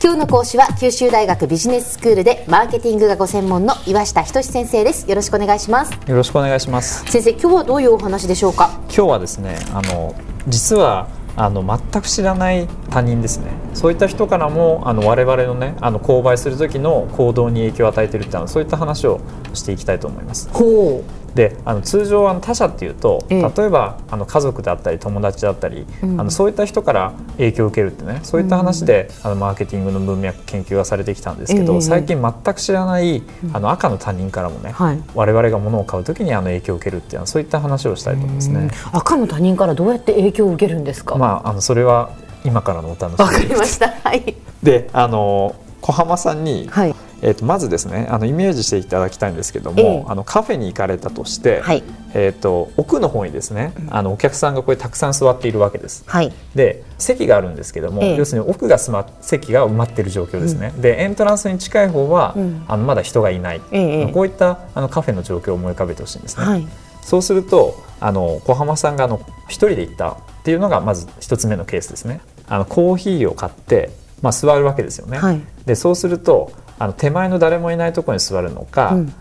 今日の講師は九州大学ビジネススクールでマーケティングがご専門の岩下仁先生です。よろしくお願いします。よろしくお願いします。先生今日はどういうお話でしょうか？今日はですねあの実はあの全く知らない他人ですね。そういった人からもあの我々のねあの購買する時の行動に影響を与えているっていうのそういった話をしていきたいと思います。ほうであの通常あの他者っていうと、ええ。例えばあの家族であったり友達だったり、うん。あのそういった人から影響を受けるってねそういった話で、あのマーケティングの文脈研究がされてきたんですけど、ええ。最近全く知らないあの赤の他人からもね、はい。我々が物を買う時にあの影響を受けるっていうそういった話をしたいと思いますね。赤の他人からどうやって影響を受けるんですか？わ、まああのそれは今からのお楽しみかりました。はい。であの小浜さんに、はいえー、とまずですねあのイメージしていただきたいんですけども、ええ。あのカフェに行かれたとして、はい。えー、と奥の方にですねあのお客さんがこれたくさん座っているわけです。はい。で席があるんですけども、ええ。要するに奥がすま席が埋まっている状況ですね、でエントランスに近い方は、うん。あのまだ人がいない、ええこういったあのカフェの状況を思い浮かべてほしいんですね。はい。そうするとあの小浜さんがあの一人で行ったっていうのがまず一つ目のケースですね。あのコーヒーを買って、まあ、座るわけですよね。はい。でそうするとあの手前の誰もいないところに座るのか、うん。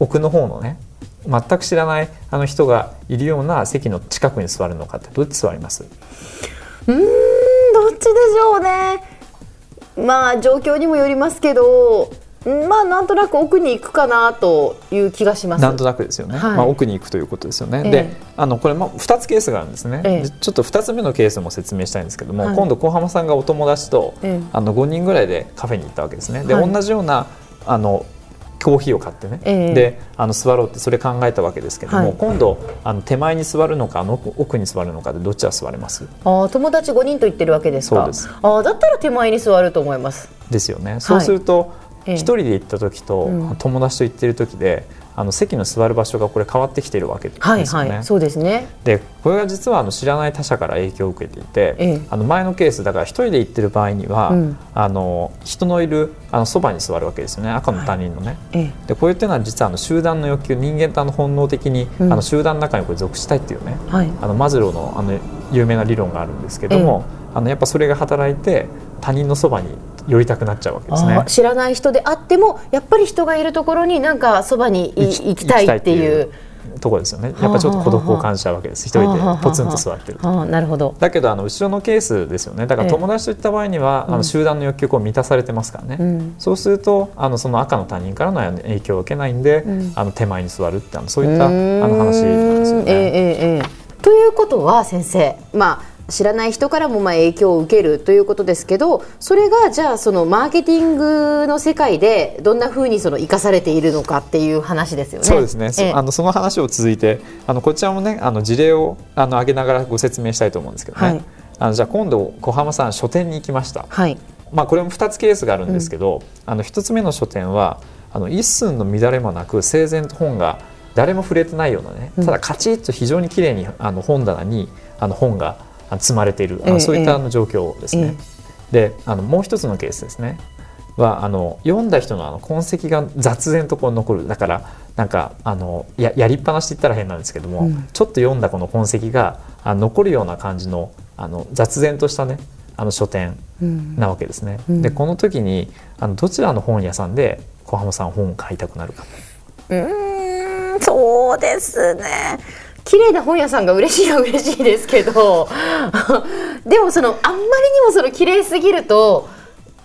奥の方のね全く知らないあの人がいるような席の近くに座るのかってどっち座ります？うーんどっちでしょうね。まあ状況にもよりますけどうんまあなんとなく奥に行くかなという気がします。なんとなくですよね、はい。まあ、奥に行くということですよね、ええ。であのこれも2つケースがあるんですね、ええ。でちょっと2つ目のケースも説明したいんですけども、はい。今度小浜さんがお友達と、ええ。あの5人ぐらいでカフェに行ったわけですね。で、はい。同じようなあのコーヒーを買ってね、ええ。であの座ろうってそれ考えたわけですけども、はい。今度あの手前に座るのかあの奥奥に座るのかでどっちが座れます？あー友達5人と言ってるわけですか。そうです。あーだったら手前に座ると思います。ですよね。そうすると、ええ一人で行った時と、うん。友達と行ってる時であの席の座る場所がこれ変わってきてるわけですよね。はいはい。そうですね。でこれが実はあの知らない他者から影響を受けていて、ええ。あの前のケースだから一人で行ってる場合には、うん。あの人のいるあのそばに座るわけですよね。赤の他人のね。ええ。でこういうっていうのは実はあの集団の欲求人間とあの本能的に、うん。あの集団の中にこれ属したいっていうね。はい。あのマズローのあの有名な理論があるんですけども、あのやっぱそれが働いて他人のそばに寄りたくなっちゃうわけですね。知らない人であってもやっぱり人がいるところになんかそばにい行きたいっていう。ところですよね。やっぱちょっと孤独を感じちゃうわけです。一人でポツンと座ってるなるほど。だけどあの後ろのケースですよね。だからええ。友達といった場合には、あうん。の集団の欲求が満たされてますからね、うん。そうするとあのその赤の他人からの影響を受けないんで、うん。あの手前に座るってあのそういったあの話なんですよね。えええ。ということは先生。まあ知らない人からもまあ影響を受けるということですけどそれがじゃあそのマーケティングの世界でどんなふうにその生かされているのかっていう話ですよね。そうですね、そええ。あのその話を続いてあのこちらもねあの事例をあの挙げながらご説明したいと思うんですけどね、はい。あのじゃあ今度小浜さん書店に行きました、はい。まあ、これも2つケースがあるんですけど、あの1つ目の書店はあの一寸の乱れもなく整然と本が誰も触れてないようなねうん。ただカチッと非常に綺麗にあの本棚にあの本が積まれている、そういったあの状況ですね。であのもう一つのケースですね。はあの読んだ人のあの痕跡が雑然とこう残る。だからなんかあのややりっぱなしって言ったら変なんですけども、うん。ちょっと読んだこの痕跡があ残るような感じのあの雑然としたねあの書店うん。なわけですね。うん。でこの時にあのどちらの本屋さんで小浜さん本を買いたくなるかうーんそうですね綺麗な本屋さんが嬉しいは嬉しいですけど でもそのあんまりにもその綺麗すぎると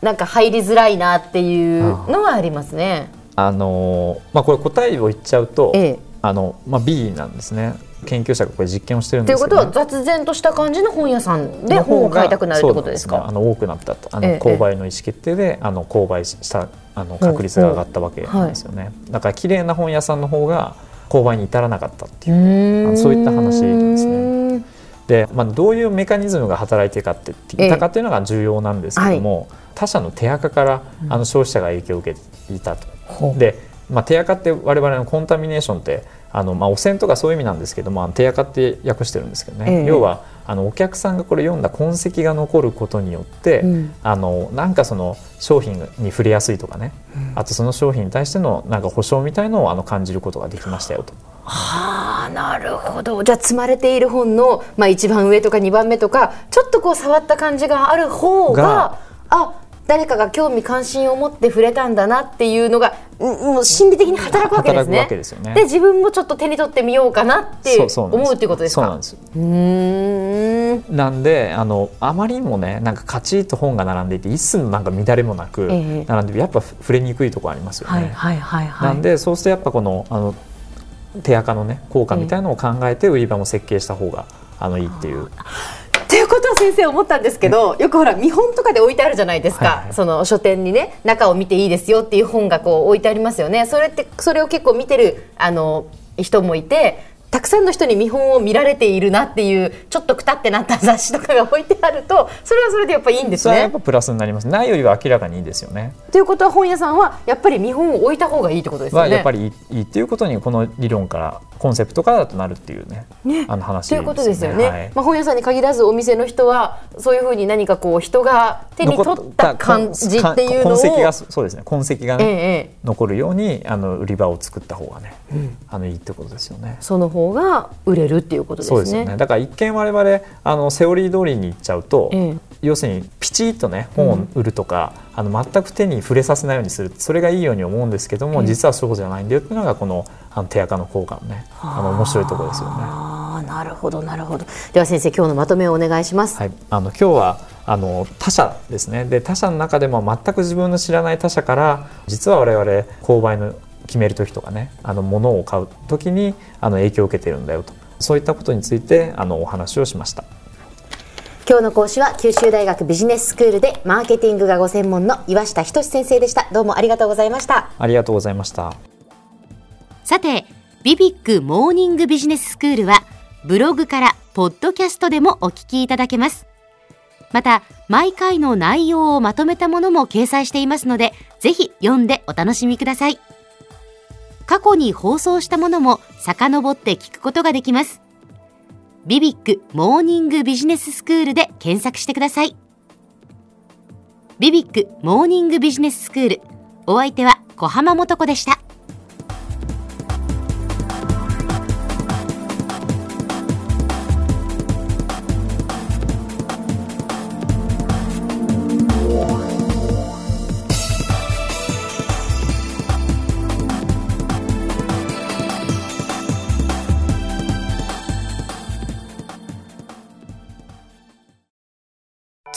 なんか入りづらいなっていうのはありますね。あのーまあこれ答えを言っちゃうと、ええあのまあ B なんですね。研究者がこれ実験をしてるんということですけど、ね。は雑然とした感じの本屋さんで本を買いたくなるってことですか？ねあの多くなったとあのええ購買の意思決定で、あの購買したあの確率が上がったわけなんですよね。だから綺麗な本屋さんの方が購買に至らなかったっていう。そういった話ですね。で、まあ、どういうメカニズムが働いてかって言ったかっていうのが重要なんですけども、他社の手垢からあの消費者が影響を受けていたと。ほうで、まあ、手垢って我々のコンタミネーションってあの、まあ、汚染とかそういう意味なんですけども手垢って訳してるんですけどね、ええ。要はあのお客さんがこれ読んだ痕跡が残ることによって、うん。あのなんかその商品に触れやすいとかね、あとその商品に対してのなんか保証みたいのをあの感じることができましたよと。はあなるほど。じゃあ積まれている本の、まあ、一番上とか2番目とかちょっとこう触った感じがある方ががあ誰かが興味関心を持って触れたんだなっていうのがもう心理的に働くわけですね。ですねで自分もちょっと手に取ってみようかなって思うっていうことですか？そうなんですうんなんであのあまりにもねなんかカチッと本が並んでいて一寸のなんか乱れもなく並んで、やっぱ触れにくいところありますよね。はいはいはいなんでそうするとやっぱこのあの手垢のね効果みたいのを考えて売り場も設計した方があのいいっていう。ということは先生思ったんですけど、よくほら見本とかで置いてあるじゃないですか、はいはい、その書店にね中を見ていいですよっていう本がこう置いてありますよねそれってそれを結構見てるあの人もいてたくさんの人に見本を見られているなっていうちょっとくたってなった雑誌とかが置いてあるとそれはそれでやっぱいいんですね。やっぱプラスになりますないよりは明らかにいいですよね。ということは本屋さんはやっぱり見本を置いた方がいいってことですよね。やっぱりいいっていうことにこの理論からコンセプトからだとなるっていうね、ね。あの話、ね、ということですよね、はい、まあ、本屋さんに限らずお店の人はそういうふうに何かこう人が手に取った感じっていうのを痕跡がそうですね痕跡がね、ええ、残るようにあの売り場を作った方がね、うん、あのいいってことですよね。その方が売れるっていうことですね。だから一見我々あのセオリー通りにいっちゃうと、ええ、要するにピチッとね本を売るとか、うん、あの全く手に触れさせないようにする。それがいいように思うんですけども、実はそうじゃないんだよっていうのがこのあの手垢の効果のねあの面白いところですよね。あなるほどなるほど。では先生今日のまとめをお願いします。はい、あの今日はあの他社ですね。で他社の中でも全く自分の知らない他社から実は我々購買の決める時とかねあの物を買う時にあの影響を受けているんだよと。そういったことについてあのお話をしました。今日の講師は九州大学ビジネススクールでマーケティングがご専門の岩下仁先生でした。どうもありがとうございました。ありがとうございました。さて、ビビックモーニングビジネススクールは、ブログからポッドキャストでもお聞きいただけます。また、毎回の内容をまとめたものも掲載していますので、ぜひ読んでお楽しみください。過去に放送したものも遡って聞くことができます。ビビックモーニングビジネススクールで検索してください。ビビックモーニングビジネススクール。お相手は小浜もとこでした。